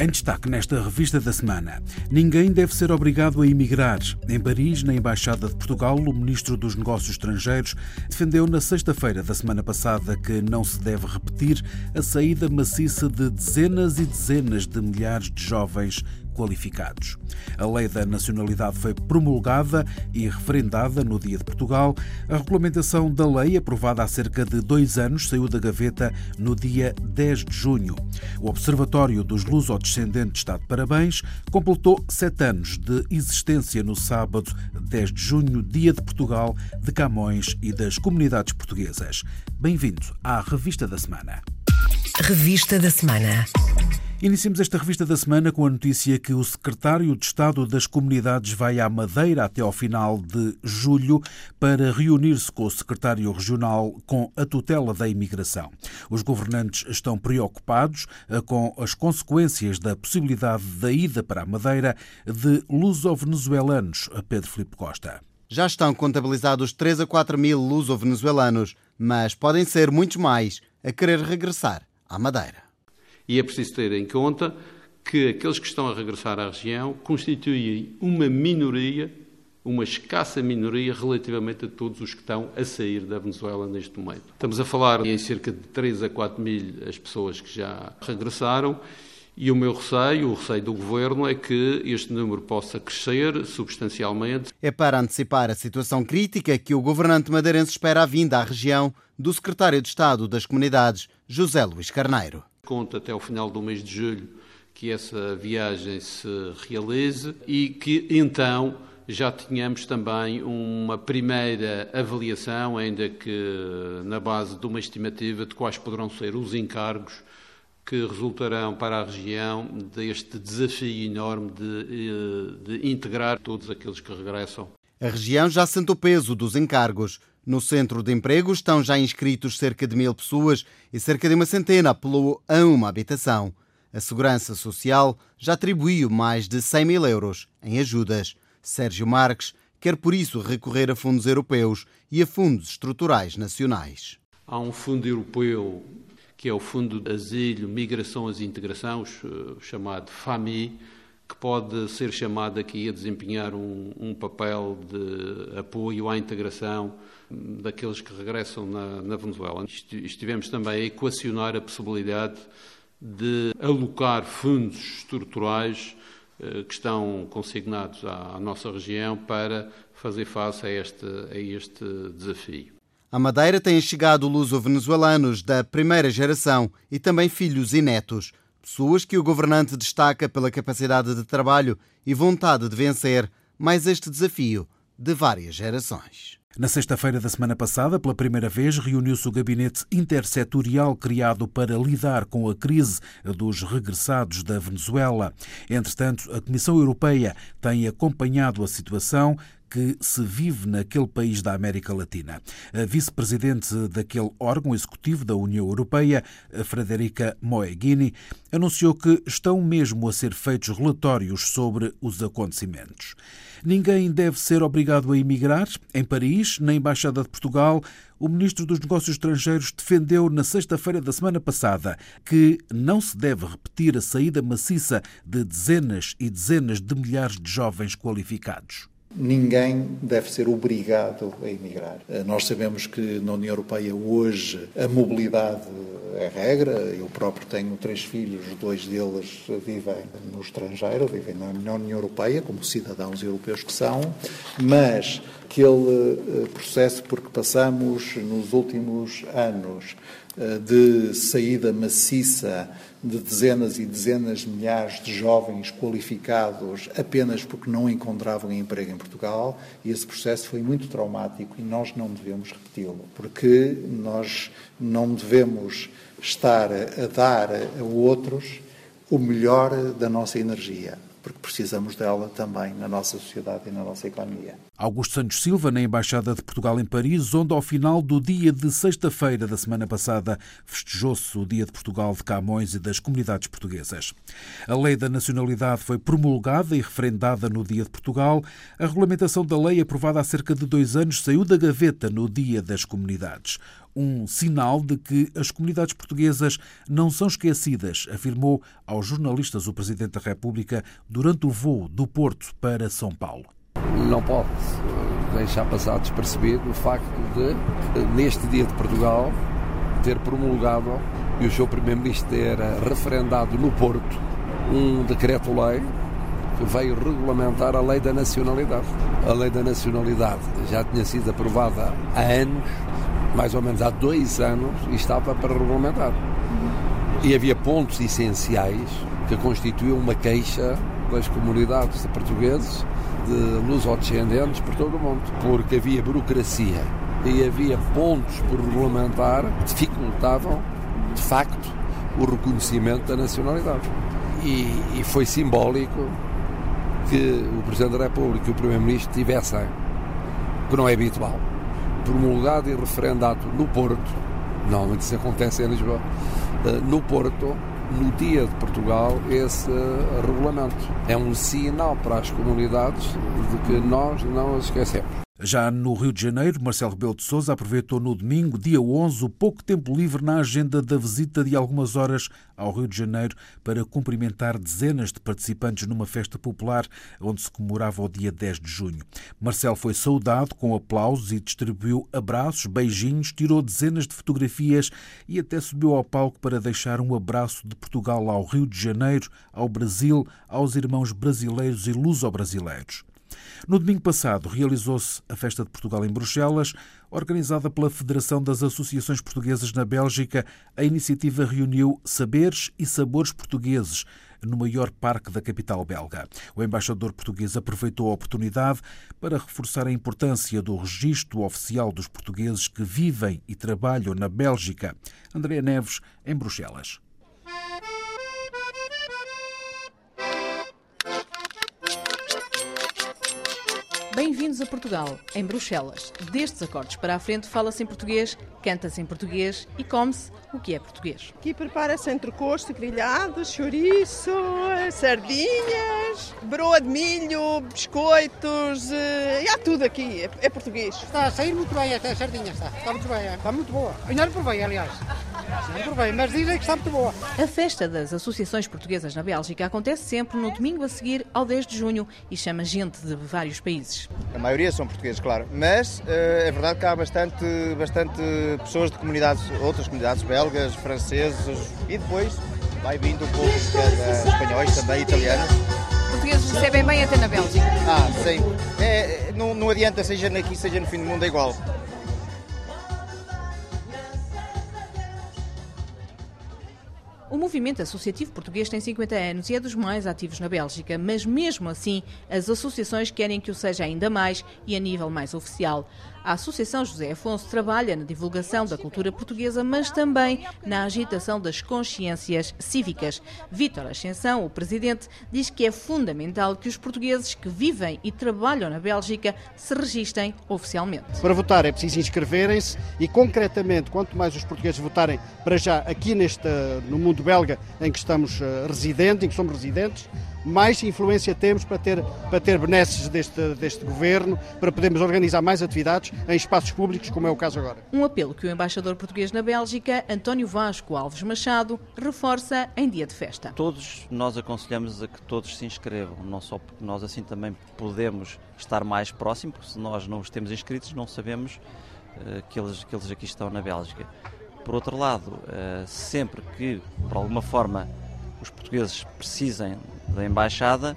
Em destaque nesta revista da semana, ninguém deve ser obrigado a emigrar. Em Paris, na Embaixada de Portugal, o ministro dos Negócios Estrangeiros defendeu na sexta-feira da semana passada que não se deve repetir a saída maciça de dezenas e dezenas de milhares de jovens qualificados. A lei da nacionalidade foi promulgada e referendada no Dia de Portugal. A regulamentação da lei, aprovada há cerca de dois anos, saiu da gaveta no dia 10 de junho. O Observatório dos Luso-Descendentes está de parabéns, completou sete anos de existência no sábado 10 de junho, Dia de Portugal, de Camões e das comunidades portuguesas. Bem-vindo à Revista da Semana. Revista da Semana. Iniciamos esta revista da semana com a notícia que o secretário de Estado das Comunidades vai à Madeira até ao final de julho para reunir-se com o secretário regional com a tutela da imigração. Os governantes estão preocupados eh, com as consequências da possibilidade da ida para a Madeira de luso-venezuelanos, Pedro Filipe Costa. Já estão contabilizados 3 a 4 mil luso-venezuelanos, mas podem ser muitos mais a querer regressar à Madeira. E é preciso ter em conta que aqueles que estão a regressar à região constituem uma minoria, uma escassa minoria relativamente a todos os que estão a sair da Venezuela neste momento. Estamos a falar em cerca de 3 a 4 mil as pessoas que já regressaram e o meu receio, o receio do Governo, é que este número possa crescer substancialmente. É para antecipar a situação crítica que o governante madeirense espera a vinda à região do Secretário de Estado das Comunidades, José Luís Carneiro conta até o final do mês de julho que essa viagem se realize e que então já tínhamos também uma primeira avaliação, ainda que na base de uma estimativa de quais poderão ser os encargos que resultarão para a região deste desafio enorme de, eh, de integrar todos aqueles que regressam. A região já sente o peso dos encargos. No centro de emprego estão já inscritos cerca de mil pessoas e cerca de uma centena apelou a uma habitação. A Segurança Social já atribuiu mais de 100 mil euros em ajudas. Sérgio Marques quer por isso recorrer a fundos europeus e a fundos estruturais nacionais. Há um fundo europeu que é o Fundo de Asilo, Migração e Integração, chamado FAMI, que pode ser chamado aqui a desempenhar um, um papel de apoio à integração daqueles que regressam na, na Venezuela. Estivemos também a equacionar a possibilidade de alocar fundos estruturais eh, que estão consignados à, nossa região para fazer face a este, a este desafio. A Madeira tem chegado luso-venezuelanos da primeira geração e também filhos e netos, pessoas que o governante destaca pela capacidade de trabalho e vontade de vencer mais este desafio de várias gerações. Na sexta-feira da semana passada, pela primeira vez, reuniu-se o gabinete intersetorial criado para lidar com a crise dos regressados da Venezuela. Entretanto, a Comissão Europeia tem acompanhado a situação que se vive naquele país da América Latina. A vice-presidente daquele órgão executivo da União Europeia, Frederica Moeghini, anunciou que estão mesmo a ser feitos relatórios sobre os acontecimentos. Ninguém deve ser obrigado a emigrar. Em Paris, na Embaixada de Portugal, o ministro dos Negócios Estrangeiros defendeu na sexta-feira da semana passada que não se deve repetir a saída maciça de dezenas e dezenas de milhares de jovens qualificados. Ninguém deve ser obrigado a emigrar. Eh, nós sabemos que na União Europeia hoje a mobilidade é regra. Eu próprio tenho três filhos, dois deles vivem no estrangeiro, vivem na União Europeia, como cidadãos europeus que são, mas aquele eh, processo por que passamos nos últimos anos eh, de saída maciça de dezenas e dezenas de milhares de jovens qualificados apenas porque não encontravam emprego em Portugal, e esse processo foi muito traumático e nós não devemos repeti-lo, porque nós não devemos estar a dar a outros o melhor da nossa energia. Porque precisamos dela também na nossa sociedade e na nossa economia. Augusto Santos Silva, na Embaixada de Portugal em Paris, onde ao final do dia de sexta-feira da semana passada festejou-se o Dia de Portugal de Camões e das comunidades portuguesas. A Lei da Nacionalidade foi promulgada e referendada no Dia de Portugal. A regulamentação da lei, aprovada há cerca de dois anos, saiu da gaveta no Dia das Comunidades um sinal de que as comunidades portuguesas não são esquecidas, afirmou aos jornalistas o Presidente da República durante o voo do Porto para São Paulo. Não pode deixar passar despercebido o facto de, neste Dia de Portugal, ter promulgado e o seu Primeiro-Ministro ter referendado no Porto um decreto-lei que veio regulamentar a lei da nacionalidade. A lei da nacionalidade já tinha sido aprovada há anos mais ou menos há dois anos estava para regulamentar. E havia pontos essenciais que constituíam uma queixa das comunidades de portugueses, de lusodescendentes por todo o mundo, porque havia burocracia e havia pontos por regulamentar que dificultavam, de facto, o reconhecimento da nacionalidade. E, e foi simbólico que o Presidente da República e o Primeiro-Ministro tivessem, que não é habitual, promulgado e referendado no Porto, normalmente isso acontece em Lisboa, eh, no Porto, no dia de Portugal, esse eh, regulamento. É um sinal para as comunidades de que nós não as esquecemos. Já no Rio de Janeiro, Marcelo Rebelo de Sousa aproveitou no domingo, dia 11, o pouco tempo livre na agenda da visita de algumas horas ao Rio de Janeiro para cumprimentar dezenas de participantes numa festa popular onde se comemorava o dia 10 de junho. Marcelo foi saudado com aplausos e distribuiu abraços, beijinhos, tirou dezenas de fotografias e até subiu ao palco para deixar um abraço de Portugal ao Rio de Janeiro, ao Brasil, aos irmãos brasileiros e luso-brasileiros. No domingo passado, realizou-se a Festa de Portugal em Bruxelas, organizada pela Federação das Associações Portuguesas na Bélgica. A iniciativa reuniu saberes e sabores portugueses no maior parque da capital belga. O embaixador português aproveitou a oportunidade para reforçar a importância do registro oficial dos portugueses que vivem e trabalham na Bélgica. André Neves, em Bruxelas. Bem-vindos a Portugal, em Bruxelas. Destes acordos para a frente fala-se em português, canta-se em português e come-se o que é português. Aqui prepara-se entrecosto, grelhado, chouriço, sardinhas, broa de milho, biscoitos, eh, e há tudo aqui, é, é, português. Está a sair muito bem esta sardinha, está, está muito bem, está muito boa. Ainda não provei, aliás. Não provei, mas dizem que está muito boa. A festa das associações portuguesas na Bélgica acontece sempre no domingo a seguir ao 10 de junho e chama gente de vários países. A maioria são portugueses, claro, mas eh, é verdade que há bastante, bastante pessoas de comunidades, outras comunidades belgas, franceses e depois vai vindo um pouco de espanhóis também, italianos. Portugueses recebem bem até na Bélgica. Ah, sim. É, não, não adianta, seja aqui, seja no fim do mundo, é igual. O movimento associativo português tem 50 anos e é dos mais ativos na Bélgica, mas mesmo assim as associações querem que o seja ainda mais e a nível mais oficial. A Associação José Afonso trabalha na divulgação da cultura portuguesa, mas também na agitação das consciências cívicas. Vítor Ascensão, o presidente, diz que é fundamental que os portugueses que vivem e trabalham na Bélgica se registrem oficialmente. Para votar é preciso inscreverem-se e, concretamente, quanto mais os portugueses votarem para já aqui neste, no mundo belga em que estamos uh, residentes, em que somos residentes, mais influência temos para ter, para ter benesses deste, deste governo, para podermos organizar mais atividades em espaços públicos, como é o caso agora. Um apelo que o embaixador português na Bélgica, António Vasco Alves Machado, reforça em dia de festa. Todos nós aconselhamos a que todos se inscrevam, não só porque nós assim também podemos estar mais próximos, porque se nós não os temos inscritos, não sabemos uh, que, eles, que eles aqui estão na Bélgica. Por outro lado, uh, sempre que, por alguma forma, os portugueses precisem da embaixada,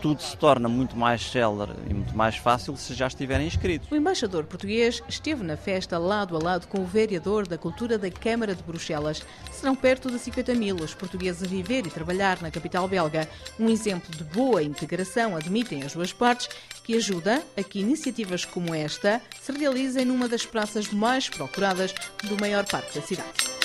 tudo se torna muito mais célere e muito mais fácil se já estiverem inscritos. O embaixador português esteve na festa lado a lado com o vereador da Cultura da Câmara de Bruxelas. Serão perto de 50 mil os portugueses a viver e trabalhar na capital belga. Um exemplo de boa integração, admitem as duas partes, que ajuda a que iniciativas como esta se realizem numa das praças mais procuradas do maior parque da cidade.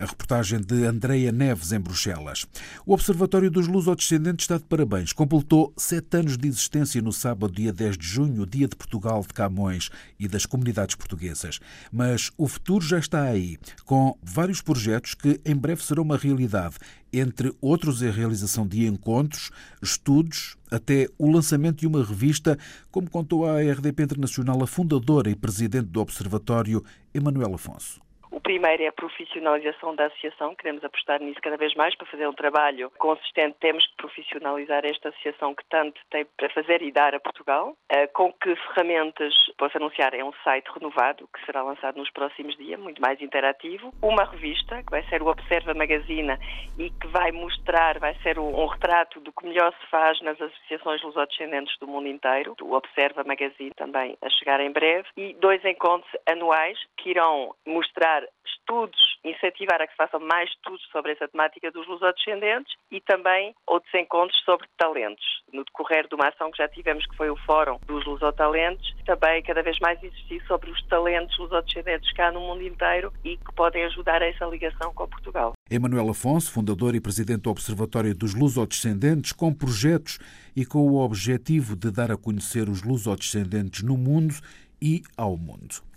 A reportagem de Andreia Neves em Bruxelas. O Observatório dos Lusodescendentes está de parabéns. Completou sete anos de existência no sábado, dia 10 de junho, dia de Portugal de Camões e das comunidades portuguesas. Mas o futuro já está aí, com vários projetos que em breve serão uma realidade. Entre outros, a realização de encontros, estudos, até o lançamento de uma revista, como contou à RDP Internacional a fundadora e presidente do Observatório, Emanuel Afonso. O primeiro é a profissionalização da associação, queremos apostar nisso cada vez mais para fazer um trabalho consistente. Temos que profissionalizar esta associação que tanto tem para fazer e dar a Portugal. Eh, com que ferramentas posso anunciar? É um site renovado que será lançado nos próximos dias, muito mais interativo. Uma revista, que vai ser o Observa Magazine e que vai mostrar, vai ser um retrato do que melhor se faz nas associações lusodescendentes do mundo inteiro. O Observa Magazine também a chegar em breve. E dois encontros anuais que irão mostrar estudos, incentivar a que se façam mais estudos sobre essa temática dos lusodescendentes e também outros encontros sobre talentos. No decorrer de uma ação que já tivemos, que foi o Fórum dos Lusotalentos, também cada vez mais existir sobre os talentos lusodescendentes cá no mundo inteiro e que podem ajudar a essa ligação com Portugal. Emanuel Afonso, fundador e presidente do Observatório dos Lusodescendentes, com projetos e com o objetivo de dar a conhecer os lusodescendentes no mundo e ao mundo.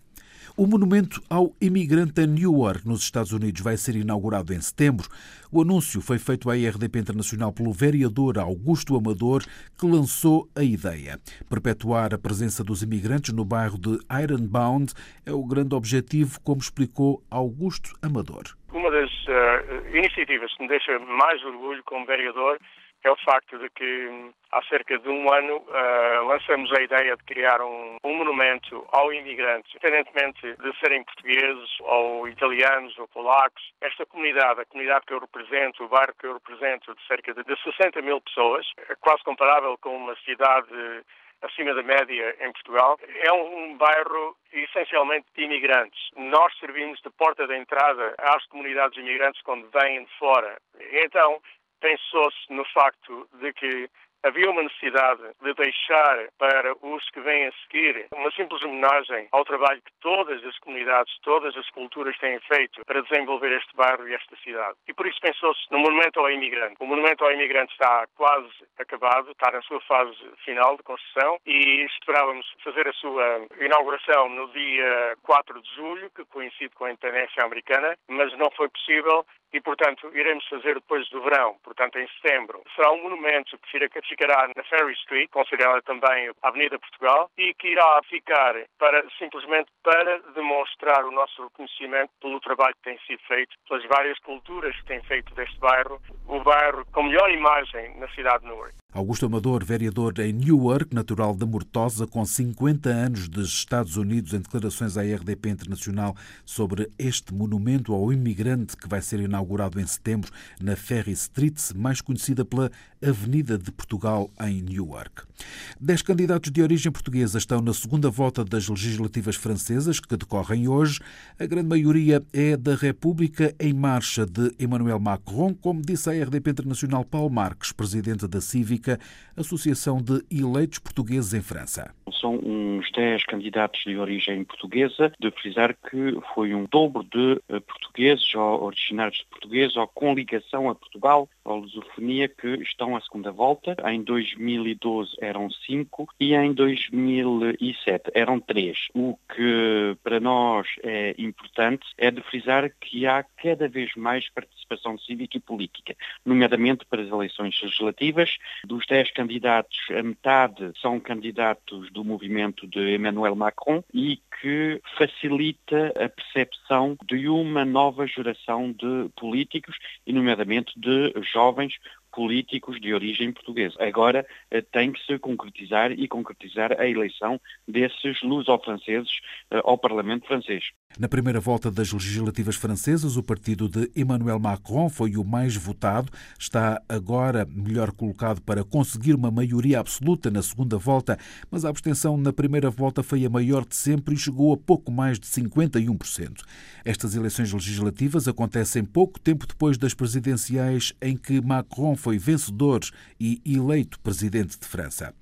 O monumento ao imigrante em Newark, nos Estados Unidos, vai ser inaugurado em setembro. O anúncio foi feito à RDP Internacional pelo vereador Augusto Amador, que lançou a ideia. Perpetuar a presença dos imigrantes no bairro de Ironbound é o grande objetivo, como explicou Augusto Amador. Uma das uh, iniciativas que me deixa mais orgulho como vereador é o facto de que há cerca de um ano uh, lançamos a ideia de criar um, um, monumento ao imigrante, independentemente de serem portugueses ou italianos ou polacos. Esta comunidade, a comunidade que eu represento, o bairro que eu represento, de cerca de 60 mil pessoas, é quase comparável com uma cidade acima da média em Portugal. É um bairro essencialmente de imigrantes. Nós servimos de porta de entrada às comunidades imigrantes quando vêm de fora. Então, pensou-se no facto de que havia uma necessidade de deixar para os que vêm a seguir uma simples homenagem ao trabalho que todas as comunidades, todas as culturas têm feito para desenvolver este bairro e esta cidade. E por isso pensou-se no Monumento ao Imigrante. O Monumento ao Imigrante está quase acabado, está na sua fase final de construção e esperávamos fazer a sua inauguração no dia 4 de julho, que coincide com a independência americana, mas não foi possível e, portanto, iremos fazer depois do verão, portanto, em setembro. Será um monumento que ficará na Ferry Street, considerada também a Avenida Portugal, e que irá ficar para, simplesmente para demonstrar o nosso reconhecimento pelo trabalho que tem sido feito, pelas várias culturas que têm feito deste bairro, o bairro com melhor imagem na cidade de Newark. Augusto Amador, vereador em Newark, natural da Mortosa, com 50 anos dos Estados Unidos, em declarações à RDP Internacional sobre este monumento ao imigrante que vai ser inaugurado em setembro na Ferry Street, mais conhecida pela Avenida de Portugal, em Newark. Dez candidatos de origem portuguesa estão na segunda volta das legislativas francesas, que decorrem hoje. A grande maioria é da República em Marcha de Emmanuel Macron, como disse à RDP Internacional Paulo Marques, presidente da Associação de Eleitos Portugueses em França. São uns 10 candidatos de origem portuguesa, de frisar que foi um dobro de eh, portugueses ou originários de portugueses ou com ligação a Portugal ou lusofonia que estão à segunda volta. Em 2012 eram cinco e em 2007 eram três. O que para nós é importante é de frisar que há cada vez mais participação cívica e política, nomeadamente para as eleições legislativas. Dos dez candidatos, a metade são candidatos do movimento de Emmanuel Macron e que facilita a percepção de uma nova geração de políticos, e nomeadamente de jovens políticos de origem portuguesa. Agora eh, tem que se concretizar e concretizar a eleição desses luso-franceses eh, ao Parlamento francês. Na primeira volta das legislativas francesas, o partido de Emmanuel Macron foi o mais votado. Está agora melhor colocado para conseguir uma maioria absoluta na segunda volta, mas a abstenção na primeira volta foi a maior de sempre e chegou a pouco mais de 51%. Estas eleições legislativas acontecem pouco tempo depois das presidenciais em que Macron foi vencedor e eleito presidente de França.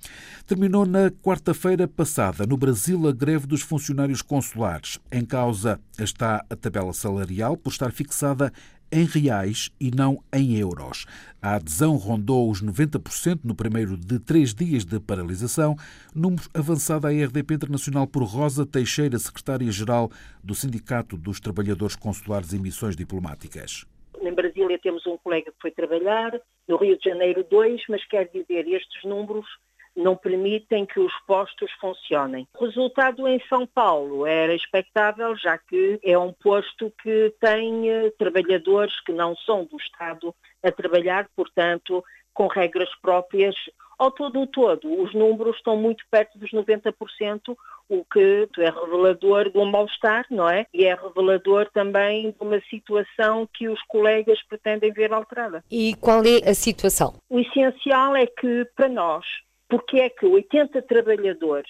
Terminou na quarta-feira passada, no Brasil, a greve dos funcionários consulares. Em causa está a tabela salarial, por estar fixada em reais e não em euros. A adesão rondou os 90% no primeiro de três dias de paralisação, número avançado à RDP Internacional por Rosa Teixeira, secretária-geral do Sindicato dos Trabalhadores Consulares e Missões Diplomáticas. Em Brasília temos um colega que foi trabalhar, no Rio de Janeiro dois, mas quer dizer, estes números não permitem que os postos funcionem. O resultado em São Paulo era expectável, já que é um posto que tem eh, trabalhadores que não são do Estado a trabalhar, portanto, com regras próprias. Ao todo o todo, os números estão muito perto dos 90%, o que é revelador de um mal-estar, não é? E é revelador também de uma situação que os colegas pretendem ver alterada. E qual é a situação? O essencial é que, para nós, porque é que 80 trabalhadores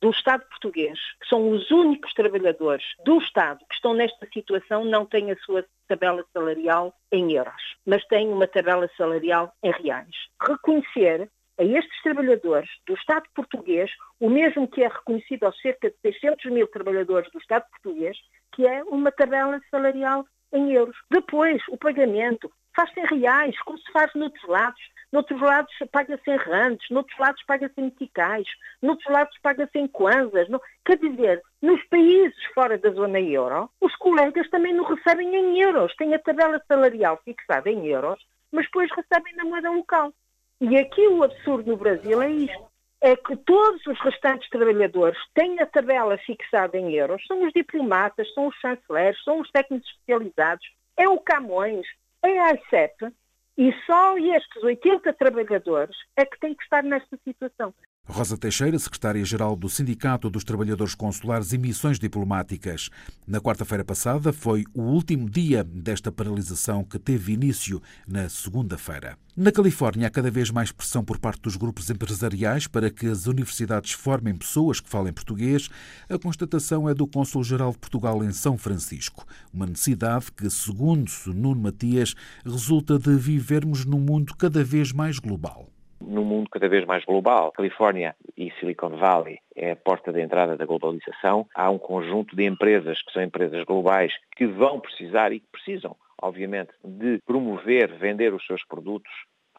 do Estado português, que são os únicos trabalhadores do Estado que estão nesta situação, não têm a sua tabela salarial em euros, mas têm uma tabela salarial em reais. Reconhecer a estes trabalhadores do Estado português o mesmo que é reconhecido aos cerca de 600 mil trabalhadores do Estado português, que é uma tabela salarial em euros. Depois, o pagamento faz-se em reais, como se faz noutros lados. Noutros lados paga-se em randes, noutros lados paga-se em meticais, noutros lados paga-se em kwanzas. Quer dizer, nos países fora da zona euro, os colegas também não recebem em euros. Têm a tabela salarial fixada em euros, mas depois recebem na moeda local. E aqui o absurdo no Brasil é isto. É que todos os restantes trabalhadores têm a tabela fixada em euros. São os diplomatas, são os chanceleres, são os técnicos especializados, é o Camões, é a ICEP, e só estes 80 trabalhadores é que têm que estar nesta situação. Rosa Teixeira, secretária-geral do Sindicato dos Trabalhadores Consulares e Missões Diplomáticas. Na quarta-feira passada foi o último dia desta paralisação que teve início na segunda-feira. Na Califórnia, há cada vez mais pressão por parte dos grupos empresariais para que as universidades formem pessoas que falem português. A constatação é do Cônsul-Geral de Portugal em São Francisco. Uma necessidade que, segundo Nuno Matias, resulta de vivermos num mundo cada vez mais global num mundo cada vez mais global. Califórnia e Silicon Valley é a porta de entrada da globalização. Há um conjunto de empresas que são empresas globais que vão precisar e que precisam, obviamente, de promover, vender os seus produtos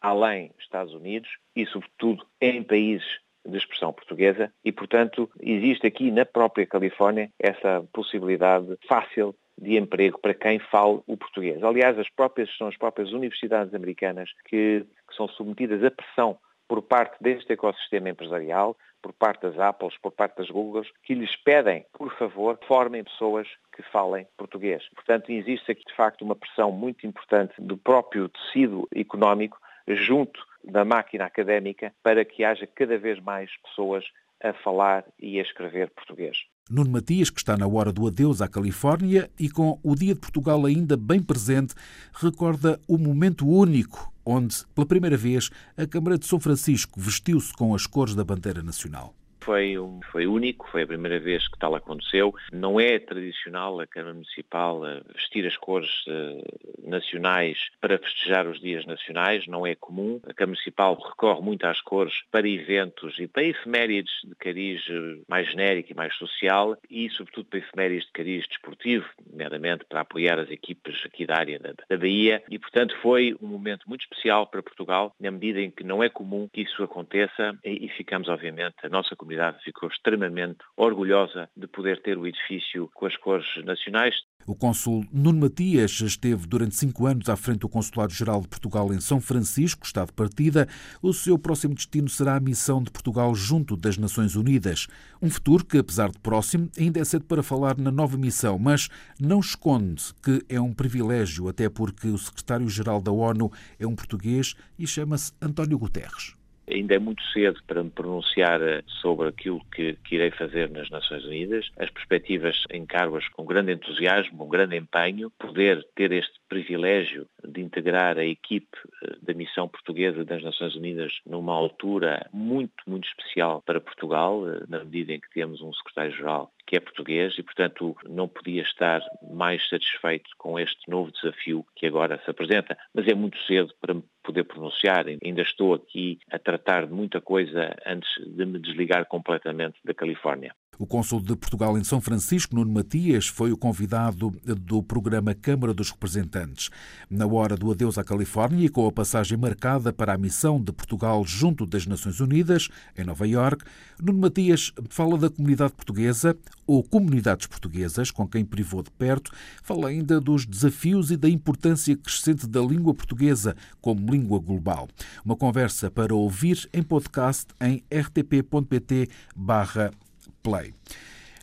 além dos Estados Unidos e, sobretudo, em países de expressão portuguesa e, portanto, existe aqui na própria Califórnia essa possibilidade fácil de emprego para quem fale o português. Aliás, as próprias, são as próprias universidades americanas que, que são submetidas à pressão por parte deste ecossistema empresarial, por parte das Apples, por parte das Googles, que lhes pedem, por favor, formem pessoas que falem português. Portanto, existe aqui, de facto, uma pressão muito importante do próprio tecido económico junto da máquina académica para que haja cada vez mais pessoas a falar e a escrever português. Nuno Matias, que está na hora do adeus à Califórnia e com o Dia de Portugal ainda bem presente, recorda o momento único onde, pela primeira vez, a Câmara de São Francisco vestiu-se com as cores da bandeira nacional foi, um, foi único, foi a primeira vez que tal aconteceu. Não é tradicional a Câmara Municipal eh, vestir as cores uh, nacionais para festejar os dias nacionais, não é comum. A Câmara Municipal recorre muito às cores para eventos e para efemérides de cariz eh, mais genérico e mais social e, sobretudo, para efemérides de cariz desportivo, nomeadamente para apoiar as equipes aqui da área da, da Bahia. E, portanto, foi um momento muito especial para Portugal, na medida em que não é comum que isso aconteça e, e ficamos, obviamente, a nossa comunidade comunidade ficou extremamente orgulhosa de poder ter o edifício com as cores nacionais. O cônsul Nuno Matias esteve durante cinco anos à frente do Consulado-Geral de Portugal em São Francisco, está de partida. O seu próximo destino será a missão de Portugal junto das Nações Unidas. Um futuro que, apesar de próximo, ainda é cedo para falar na nova missão, mas não esconde que é um privilégio, até porque o secretário-geral da ONU é um português e chama-se António Guterres. Ainda é muito cedo para me pronunciar eh, sobre aquilo que, que irei fazer nas Nações Unidas. As perspectivas encaro-as com grande entusiasmo, um grande empenho. Poder ter este privilégio de integrar a equipe eh, da missão portuguesa das Nações Unidas numa altura muito, muito especial para Portugal, eh, na medida em que temos um secretário-geral que é português e, portanto, não podia estar mais satisfeito com este novo desafio que agora se apresenta. Mas é muito cedo para me poder pronunciar. Ainda estou aqui a tratar de muita coisa antes de me desligar completamente da Califórnia. O cônsul de Portugal em São Francisco, Nuno Matias, foi o convidado do programa Câmara dos Representantes. Na hora do adeus à Califórnia e com a passagem marcada para a missão de Portugal junto das Nações Unidas, em Nova Iorque, Nuno Matias fala da comunidade portuguesa ou comunidades portuguesas com quem privou de perto, fala ainda dos desafios e da importância crescente da língua portuguesa como língua global. Uma conversa para ouvir em podcast em rtp.pt barra Play.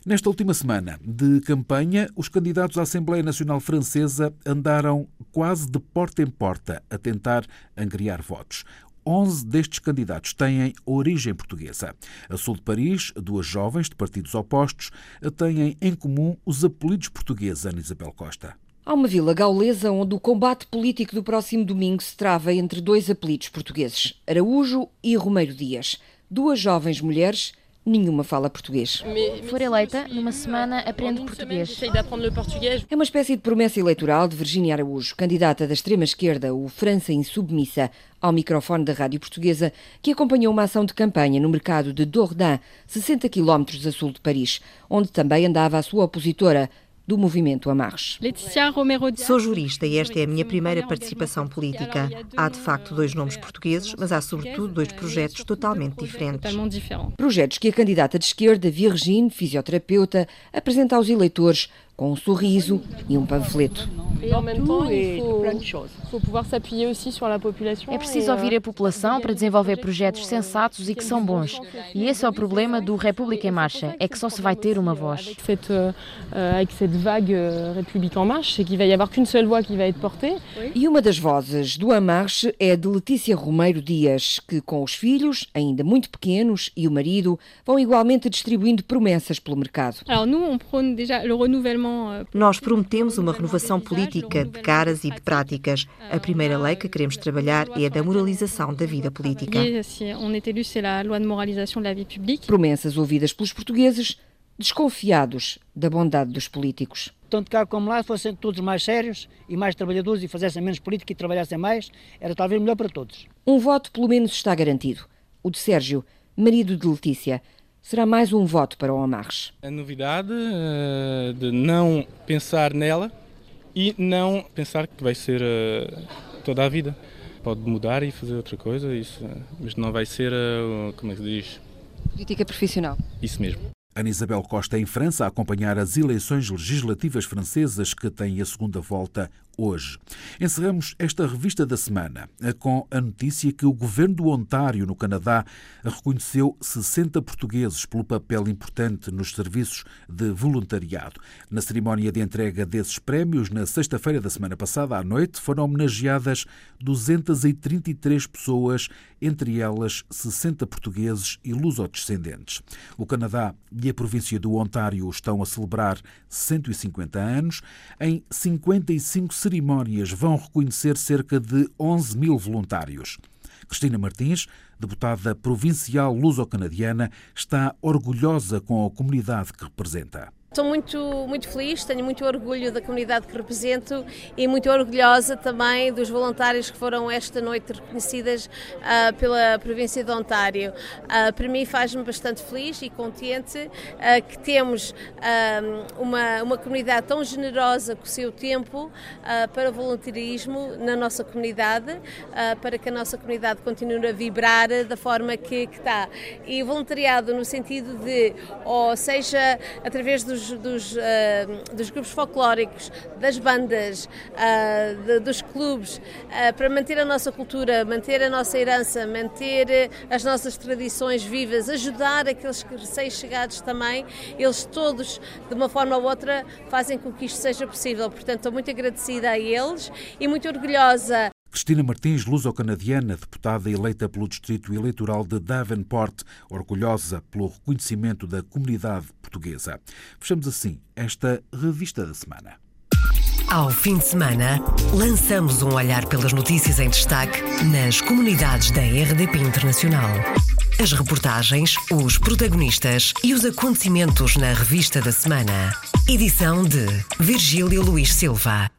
Nesta última semana de campanha, os candidatos à Assembleia Nacional Francesa andaram quase de porta em porta a tentar angriar votos. 11 destes candidatos têm origem portuguesa. A sul de Paris, duas jovens de partidos opostos, têm em comum os apelidos portugueses, Ana Isabel Costa. Há uma vila gaulesa onde o combate político do próximo domingo se trava entre dois apelidos portugueses, Araújo e Romeiro Dias. Duas jovens mulheres nenhuma fala português. For eleita, numa semana aprendo português. É uma espécie de promessa eleitoral de Virginia Araújo, candidata da extrema-esquerda, o França Insubmissa, ao microfone da Rádio Portuguesa, que acompanhou uma ação de campanha no mercado de Dourdan, 60 km a sul de Paris, onde também andava a sua opositora, do movimento Amarres. Sou jurista e esta é a minha primeira participação política. Há de facto dois nomes portugueses, mas há sobretudo dois projetos totalmente diferentes. Projetos que a candidata de esquerda, Virgine, fisioterapeuta, apresenta aos eleitores com um sorriso e um panfleto. É preciso ouvir a população para desenvolver projetos sensatos e que são bons. E esse é o problema do República em Marcha, é que só se vai ter uma voz. E uma das vozes do Amarche é de Letícia Romeiro Dias, que com os filhos, ainda muito pequenos, e o marido, vão igualmente distribuindo promessas pelo mercado. Nós prometemos uma renovação política de caras e de práticas. A primeira lei que queremos trabalhar é a da moralização da vida política. Promessas ouvidas pelos portugueses, desconfiados da bondade dos políticos. Tanto cá como lá fossem todos mais sérios e mais trabalhadores e fizessem menos política e trabalhassem mais, era talvez melhor para todos. Um voto pelo menos está garantido. O de Sérgio, marido de Letícia será mais um voto para o Amarres. A novidade uh, de não pensar nela e não pensar que vai ser uh, toda a vida. Pode mudar e fazer outra coisa, isso, mas não vai ser, uh, como é que se diz? Política profissional. Isso mesmo. Ana Isabel Costa em França a acompanhar as eleições legislativas francesas que têm a segunda volta hoje. Encerramos esta revista da semana com a notícia que o governo do Ontário, no Canadá, reconheceu 60 portugueses pelo papel importante nos serviços de voluntariado. Na cerimónia de entrega desses prémios, na sexta-feira da semana passada à noite, foram homenageadas 233 pessoas, entre elas 60 portugueses e lusodescendentes. O Canadá e a província do Ontário estão a celebrar 150 anos. Em 55 cerimónias vão reconhecer cerca de 11 mil voluntários. Cristina Martins, deputada provincial luso-canadiana, está orgulhosa com a comunidade que representa. Estou muito, muito feliz, tenho muito orgulho da comunidade que represento e muito orgulhosa também dos voluntários que foram esta noite reconhecidas uh, pela província de Ontário. Uh, para mim faz-me bastante feliz e contente uh, que temos uma, uma comunidade tão generosa com o seu tempo para o voluntarismo na nossa comunidade, para que a nossa comunidade continue a vibrar da forma que, que está. E voluntariado no sentido de, ou seja, através dos dos, dos, uh, dos grupos folclóricos, das bandas, uh, de, dos clubes, uh, para manter a nossa cultura, manter a nossa herança, manter as nossas tradições vivas, ajudar aqueles recém-chegados também, eles todos, de uma forma ou outra, fazem com que isto seja possível. Portanto, estou muito agradecida a eles e muito orgulhosa Cristina Martins, luso-canadiana, deputada eleita pelo Distrito Eleitoral de Davenport, orgulhosa pelo reconhecimento da comunidade portuguesa. Fechamos assim esta revista da semana. Ao fim de semana, lançamos um olhar pelas notícias em destaque nas comunidades da RDP Internacional. As reportagens, os protagonistas e os acontecimentos na revista da semana. Edição de Virgílio Luís Silva.